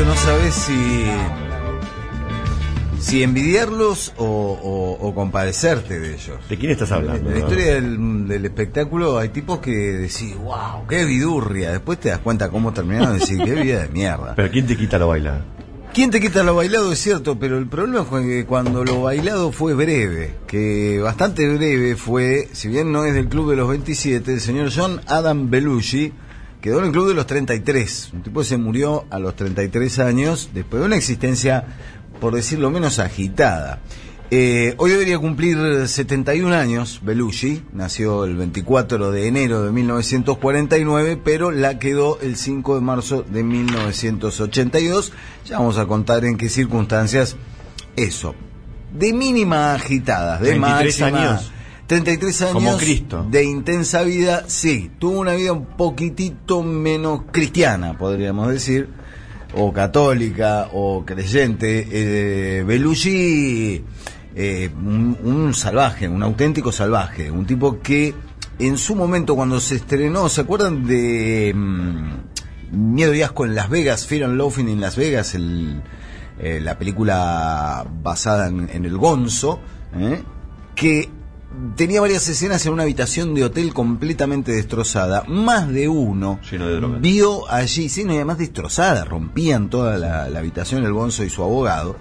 que no sabes si. Si envidiarlos o, o- o compadecerte de ellos. ¿De quién estás hablando? En la historia del, del espectáculo hay tipos que decís, wow, qué vidurria. Después te das cuenta cómo terminaron de decir, qué vida de mierda. Pero ¿quién te quita lo bailado? ¿Quién te quita lo bailado? Es cierto, pero el problema fue que cuando lo bailado fue breve, que bastante breve fue, si bien no es del club de los 27, el señor John Adam Belushi quedó en el club de los 33. Un tipo que se murió a los 33 años, después de una existencia, por decirlo menos, agitada. Eh, hoy debería cumplir 71 años Belushi, nació el 24 de enero de 1949, pero la quedó el 5 de marzo de 1982. Ya vamos a contar en qué circunstancias eso. De mínima agitada, de 33 máxima- años. 33 años Como Cristo. de intensa vida, sí, tuvo una vida un poquitito menos cristiana, podríamos decir, o católica, o creyente. Eh, Belushi, eh, un, un salvaje, un auténtico salvaje, un tipo que en su momento cuando se estrenó, ¿se acuerdan de mm, Miedo y Asco en Las Vegas, Fear and Loafing en Las Vegas, el, eh, la película basada en, en el Gonzo, ¿eh? que tenía varias escenas en una habitación de hotel completamente destrozada. Más de uno Lleno de vio allí, sí, no, y además destrozada, rompían toda la, la habitación el Gonzo y su abogado.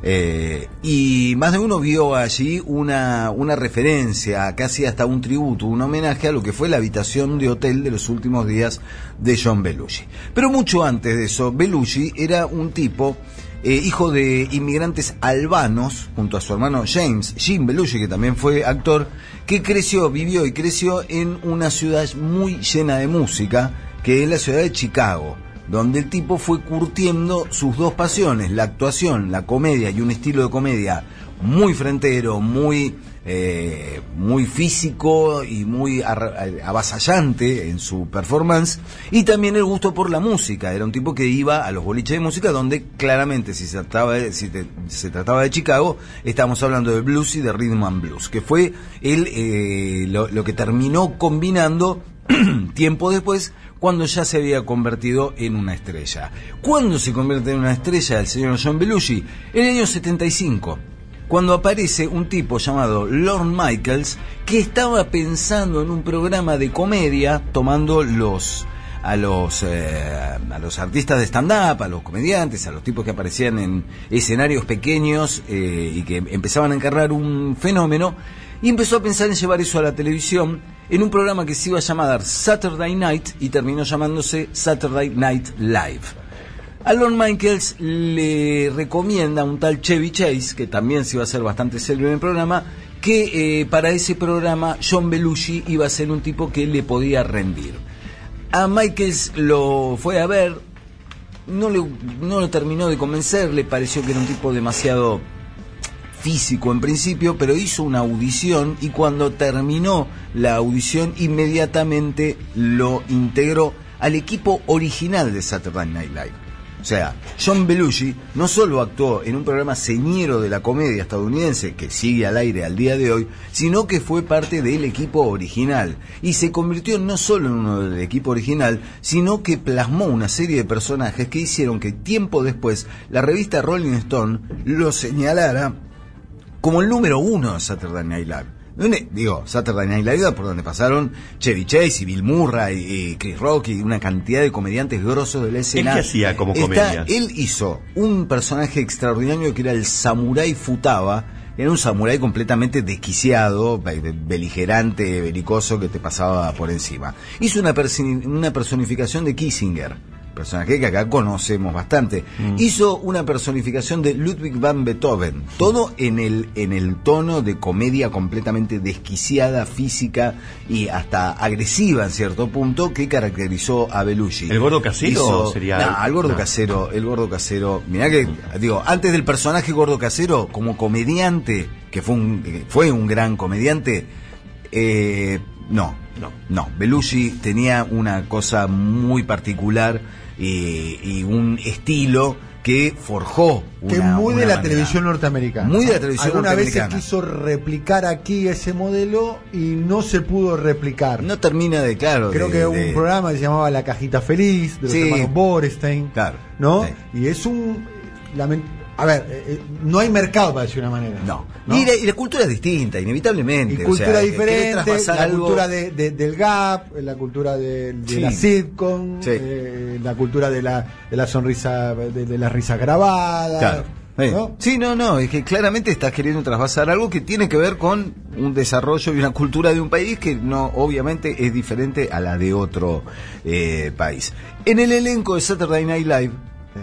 Eh, y más de uno vio allí una, una referencia, casi hasta un tributo, un homenaje a lo que fue la habitación de hotel de los últimos días de John Belushi. Pero mucho antes de eso, Belushi era un tipo eh, hijo de inmigrantes albanos, junto a su hermano James, Jim Belushi, que también fue actor, que creció, vivió y creció en una ciudad muy llena de música, que es la ciudad de Chicago, donde el tipo fue curtiendo sus dos pasiones, la actuación, la comedia y un estilo de comedia muy frentero, muy eh, muy físico y muy avasallante en su performance y también el gusto por la música era un tipo que iba a los boliches de música donde claramente si se trataba de, si te- se trataba de Chicago estábamos hablando de blues y de rhythm and blues que fue el, eh, lo, lo que terminó combinando tiempo después cuando ya se había convertido en una estrella. ¿Cuándo se convierte en una estrella el señor John Belushi? En el año 75 cuando aparece un tipo llamado Lorne Michaels que estaba pensando en un programa de comedia tomando los a los eh, a los artistas de stand up, a los comediantes, a los tipos que aparecían en escenarios pequeños eh, y que empezaban a encarnar un fenómeno y empezó a pensar en llevar eso a la televisión en un programa que se iba a llamar Saturday Night y terminó llamándose Saturday Night Live. A Lorne Michaels le recomienda a un tal Chevy Chase, que también se iba a hacer bastante célebre en el programa, que eh, para ese programa John Belushi iba a ser un tipo que le podía rendir. A Michaels lo fue a ver, no, le, no lo terminó de convencer, le pareció que era un tipo demasiado físico en principio, pero hizo una audición y cuando terminó la audición inmediatamente lo integró al equipo original de Saturday Night Live. Sea, John Belushi no solo actuó en un programa señero de la comedia estadounidense que sigue al aire al día de hoy, sino que fue parte del equipo original y se convirtió no solo en uno del equipo original, sino que plasmó una serie de personajes que hicieron que tiempo después la revista Rolling Stone lo señalara como el número uno de Saturday Night Live. Digo, Saturday Night Live, por donde pasaron Chevy Chase y Bill Murray y Chris Rock y una cantidad de comediantes grosos de la escena. qué hacía como comedia? Él hizo un personaje extraordinario que era el Samurai Futaba. Era un samurái completamente desquiciado, be- beligerante, belicoso que te pasaba por encima. Hizo una, una personificación de Kissinger, personaje que acá conocemos bastante. Hizo una personificación de Ludwig van Beethoven, todo en el, en el tono de comedia completamente desquiciada, física y hasta agresiva en cierto punto que caracterizó a Belushi. ¿El gordo casero sería- No, el gordo casero, el gordo casero. Mirá que, digo, antes del personaje gordo casero, como comediante, que fue un, fue un gran comediante, eh, no, No. no. Belushi tenía una cosa muy particular y, y un estilo que que forjó que una, muy de la manera. televisión norteamericana. Muy de la televisión Alguna vez se quiso replicar aquí ese modelo y no se pudo replicar. No termina de, claro. Creo de- que hubo de- un programa que se llamaba La Cajita Feliz, de los Sí. hermanos Borestein. Claro, ¿No? sí. Y es un. lament- A ver, eh, eh, no hay mercado para decir una manera. No. ¿no? Y, la, y la cultura es distinta, inevitablemente. Y o cultura sea, querer diferente, la algo- cultura de, de- del gap, la cultura de, de Sí. la sitcom, Sí. eh, la cultura de la, de la sonrisa, de, de la risa grabada. Claro. Sí. ¿no? Sí, no, no, es que claramente estás queriendo traspasar algo que tiene que ver con un desarrollo y una cultura de un país que no, obviamente, es diferente a la de otro eh, país. En el elenco de Saturday Night Live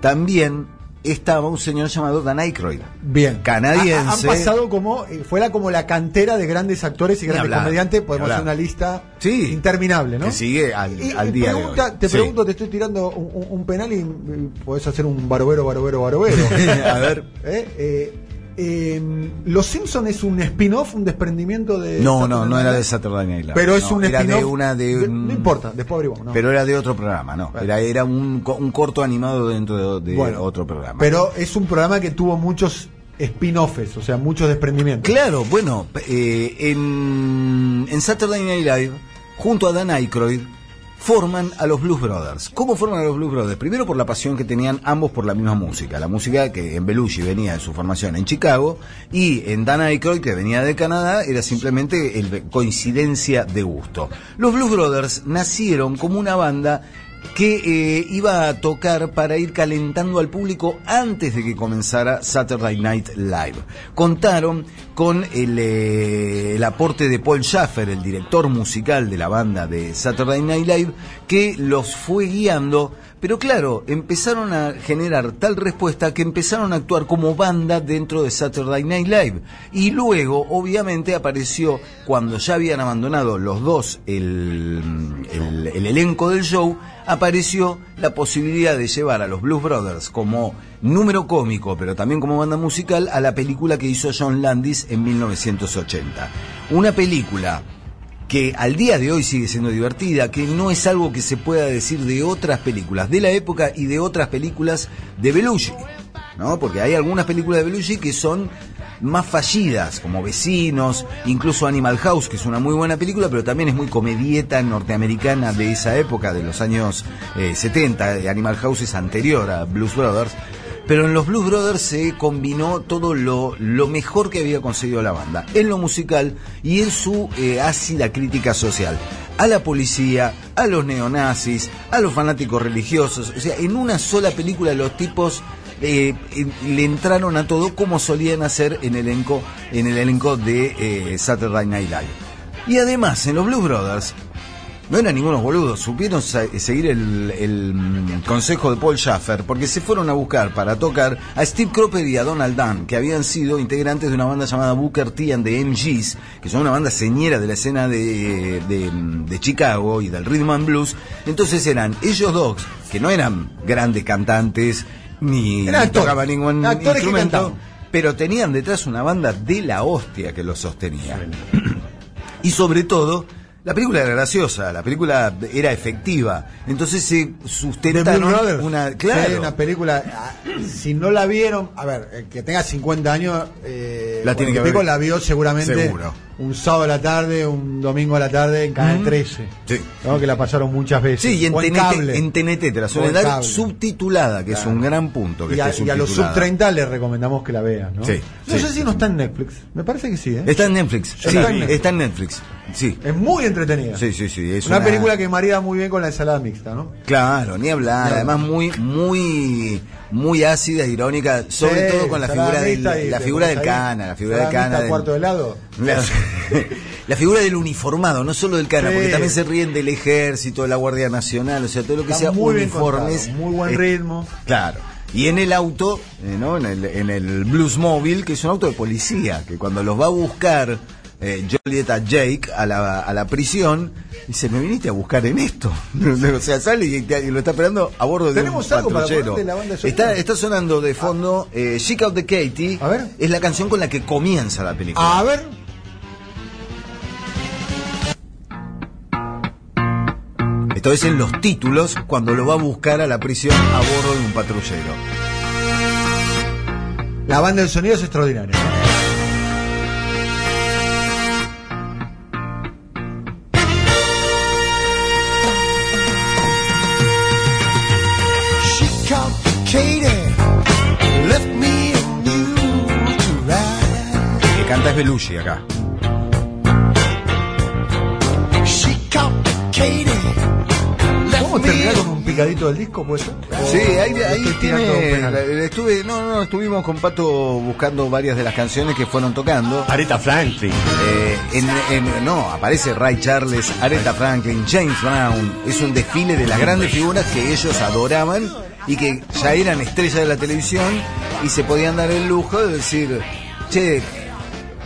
también estaba un señor llamado Dan Aykroyd. Bien. Canadiense. Ha- ha- han pasado como, eh, fue la, como la cantera de grandes actores y grandes comediantes. Podemos hacer una lista Sí. interminable, ¿no? Que sigue al, Y- al y día pregunta- de hoy. Te Sí. pregunto, te estoy tirando un, penal y, y podés hacer un barovero, barovero, barovero. A ver. ¿Eh? Eh, eh, Los Simpson es un spin-off, un desprendimiento de. No, Saturday no, no era de? Saturday Night Live. Pero es No, un era spin-off. de una de, no importa, después averiguamos. ¿no? Pero era de otro programa, no. Bueno. Era, era un, un corto animado dentro de, de Bueno, otro programa. Pero es un programa que tuvo muchos spin-offs, o sea, muchos desprendimientos. Claro, bueno, eh, en, en Saturday Night Live, junto a Dan Aykroyd, forman a los Blues Brothers. ¿Cómo forman a los Blues Brothers? Primero por la pasión que tenían ambos por la misma música. La música que en Belushi venía de su formación en Chicago y en Dan Aykroyd, que venía de Canadá, era simplemente el- coincidencia de gusto. Los Blues Brothers nacieron como una banda que eh, iba a tocar para ir calentando al público antes de que comenzara Saturday Night Live. Contaron con el, eh, el aporte de Paul Schaffer, el director musical de la banda de Saturday Night Live, que los fue guiando. Pero claro, empezaron a generar tal respuesta que empezaron a actuar como banda dentro de Saturday Night Live. Y luego, obviamente, apareció, cuando ya habían abandonado los dos el elenco del show, apareció la posibilidad de llevar a los Blues Brothers como número cómico, pero también como banda musical, a la película que hizo John Landis en 1980. Una película que al día de hoy sigue siendo divertida, que no es algo que se pueda decir de otras películas de la época y de otras películas de Belushi, ¿no? Porque hay algunas películas de Belushi que son más fallidas, como Vecinos, incluso Animal House, que es una muy buena película, pero también es muy comedieta norteamericana de esa época, de los años eh, 70. Animal House es anterior a Blues Brothers. Pero en los Blues Brothers se combinó todo lo, lo mejor que había conseguido la banda, en lo musical y en su eh, ácida crítica social. A la policía, a los neonazis, a los fanáticos religiosos. O sea, en una sola película los tipos eh, eh, le entraron a todo como solían hacer en, elenco, en el elenco de eh, Saturday Night Live. Y además, en los Blues Brothers, no eran ningunos boludos, supieron seguir el, mm, consejo de Paul Schaffer, porque se fueron a buscar para tocar a Steve Cropper y a Donald Dunn, que habían sido integrantes de una banda llamada Booker T and the MGs, que son una banda señera de la escena de, de, de Chicago y del rhythm and blues. Entonces eran ellos dos, que no eran grandes cantantes, ni, tocaban ningún Actores que instrumento, pero tenían detrás una banda de la hostia que los sostenía. Y sobre todo, la película era graciosa, la película era efectiva. Entonces se sustentaron una. Sí, Claro. una película. ah, Si no la vieron, a ver, el que tenga 50 años, eh, La tiene que ver. la vio seguramente Seguro. un sábado a la tarde, un domingo a la tarde en Canal 13. Sí. ¿no? Que la pasaron muchas veces. Sí, y en, O en TNT, cable. en TNT te la suelen en dar cable. subtitulada, que es un gran punto. Que y, a, esté y a los sub subtitulada. 30 les recomendamos que la vean, ¿no? Sí, No sí. sé si no está en Netflix. Me parece que sí, ¿eh? Está en Netflix. Está Sí, en Netflix. está en Netflix. Sí. Es muy entretenida. Sí, sí, sí. Es una, película que marida muy bien con la ensalada mixta, ¿no? Claro, ni hablar. Claro. Además, muy, muy, muy ácida, irónica, sobre Sí, todo con la figura del, y la figura del ahí, cana, la figura del cana. del- cuarto de helado. La, la figura del uniformado, no solo del cana, Sí. porque también se ríen del ejército, de la Guardia Nacional, o sea, todo lo que Está sea muy uniformes. contado, muy buen eh, ritmo. Claro. Y en el auto, eh, ¿no? En el, en el Blues Mobile, que es un auto de policía, que cuando los va a buscar eh, Joliet a Jake a la, a la prisión, dice, me viniste a buscar en esto. o sea, sale y, y lo está esperando a bordo de un ¿Tenemos algo para patrullero. la banda está, está sonando de fondo eh, Chic Out the Katie. A ver. Es la canción con la que comienza la película. A ver. Esto es en los títulos cuando lo va a buscar a la prisión a bordo de un patrullero. La banda del sonido es extraordinaria. Es Belushi acá. She complicated, left ¿Cómo me terminar con un picadito del disco, pues? Sí, ahí, ¿O ahí tiene. Estuve, no, no, estuvimos con Pato buscando varias de las canciones que fueron tocando. Aretha Franklin. Eh, en, en- no, aparece Ray Charles, Aretha Franklin, James Brown. Es un desfile de las grandes figuras que ellos adoraban y que ya eran estrellas de la televisión y se podían dar el lujo de decir, che,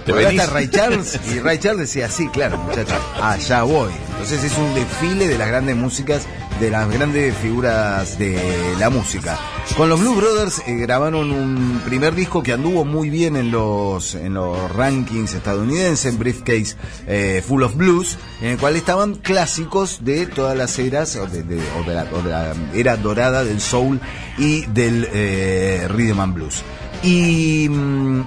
¿Te acá venís? está Ray Charles. Y Ray Charles decía, sí, claro, muchachos, allá voy. Entonces es un desfile de las grandes músicas, de las grandes figuras de la música. Con los Blue Brothers eh, grabaron un primer disco que anduvo muy bien en los, en los rankings estadounidenses, Briefcase eh, Full of Blues, en el cual estaban clásicos de todas las eras, o de, de- o de la, o de la era dorada del soul y del eh, rhythm and blues. Y, mm,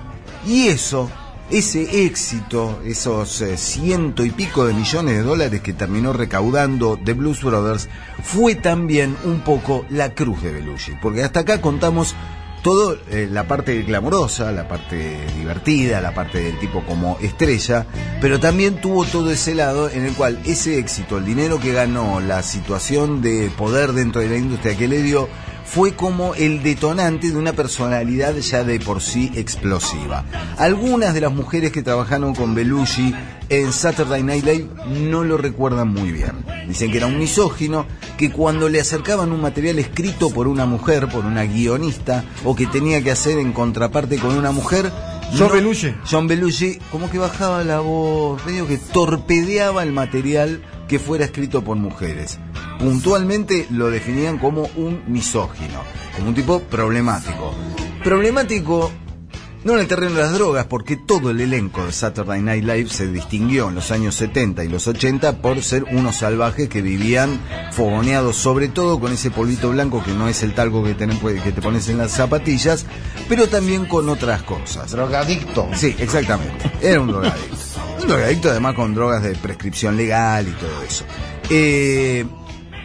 y eso, ese éxito, esos eh, ciento y pico de millones de dólares que terminó recaudando The Blues Brothers, fue también un poco la cruz de Belushi. Porque hasta acá contamos todo eh, la parte glamorosa, la parte divertida, la parte del tipo como estrella, pero también tuvo todo ese lado en el cual ese éxito, el dinero que ganó, la situación de poder dentro de la industria que le dio, fue como el detonante de una personalidad ya de por sí explosiva. Algunas de las mujeres que trabajaron con Belushi en Saturday Night Live no lo recuerdan muy bien. Dicen que era un misógino, que cuando le acercaban un material escrito por una mujer, por una guionista, o que tenía que hacer en contraparte con una mujer, John Belushi. John Belushi como que bajaba la voz, medio que torpedeaba el material que fuera escrito por mujeres. Puntualmente lo definían como un misógino, como un tipo problemático. Problemático no en el terreno de las drogas, porque todo el elenco de Saturday Night Live se distinguió en los años 70 y los 80 por ser unos salvajes que vivían fogoneados, sobre todo con ese polvito blanco que no es el talco que, tenés- que te pones en las zapatillas, pero también con otras cosas. Drogadicto. Sí, exactamente. Era un drogadicto. Un drogadicto además con drogas de prescripción legal y todo eso. Eh,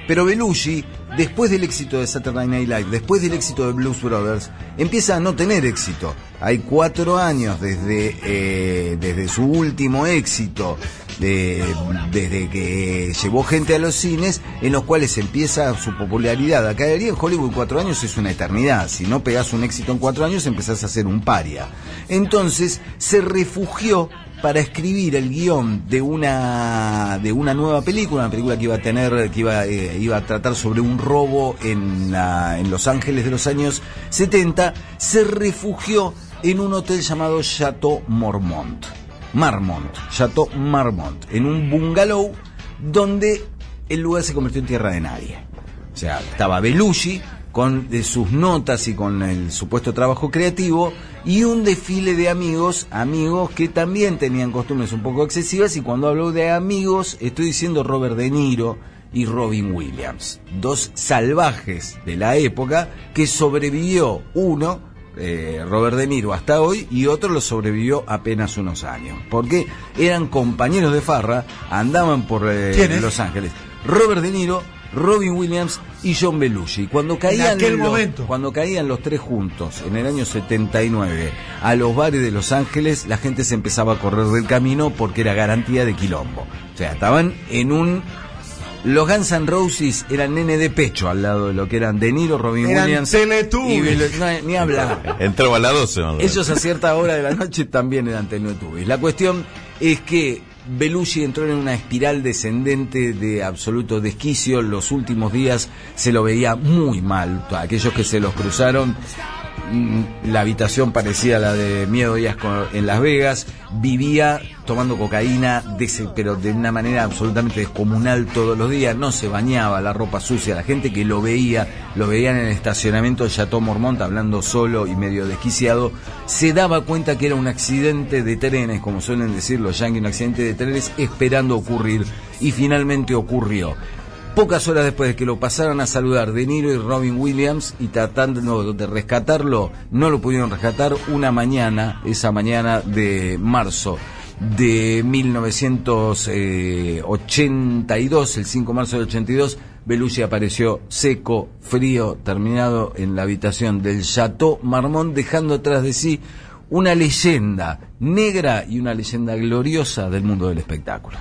pero Belushi, después del éxito de Saturday Night Live, después del éxito de Blues Brothers, empieza a no tener éxito. Hay cuatro años desde, eh, desde su último éxito, de- desde que llevó gente a los cines, en los cuales empieza su popularidad. A caer en Hollywood cuatro años es una eternidad. Si no pegas un éxito en cuatro años, empezás a ser un paria. Entonces se refugió para escribir el guion de una de una nueva película, una película que iba a tener, que iba, eh, iba a tratar sobre un robo en, la- en Los Ángeles de los años 70, se refugió en un hotel llamado Chateau Marmont. Marmont, Chateau Marmont, en un bungalow donde el lugar se convirtió en tierra de nadie. O sea, estaba Belushi con de sus notas y con el supuesto trabajo creativo y un desfile de amigos, amigos que también tenían costumbres un poco excesivas y cuando hablo de amigos estoy diciendo Robert De Niro y Robin Williams, dos salvajes de la época que sobrevivió uno eh, Robert De Niro hasta hoy y otro lo sobrevivió apenas unos años. Porque eran compañeros de farra, andaban por eh. Los Ángeles. Robert De Niro, Robin Williams y John Belushi. Cuando caían, aquel los, momento. cuando caían los tres juntos en el año 79 a los bares de Los Ángeles, la gente se empezaba a correr del camino porque era garantía de quilombo. O sea, estaban en un los Guns N' Roses eran nene de pecho al lado de lo que eran De Niro, Robin Eran Williams Teletubbies. y no, ni hablar. Entraba a las 12. ¿no? Ellos a cierta hora de la noche también eran Teletubbies. La cuestión es que Belushi entró en una espiral descendente de absoluto desquicio. Los últimos días se lo veía muy mal. Aquellos que se los cruzaron, la habitación parecía la de Miedo y en Las Vegas. Vivía tomando cocaína, pero de una manera absolutamente descomunal todos los días. No se bañaba, la ropa sucia. La gente que lo veía, lo veía en el estacionamiento de Chateau Mormont hablando solo y medio desquiciado, se daba cuenta que era un accidente de trenes, como suelen decir los yankees, un accidente de trenes esperando ocurrir. Y finalmente ocurrió. Pocas horas después de que lo pasaron a saludar De Niro y Robin Williams y tratando de rescatarlo, no lo pudieron rescatar una mañana, esa mañana de marzo de 1982, el 5 de marzo del 82, Belushi apareció seco, frío, terminado en la habitación del Chateau Marmont, dejando atrás de sí una leyenda negra y una leyenda gloriosa del mundo del espectáculo.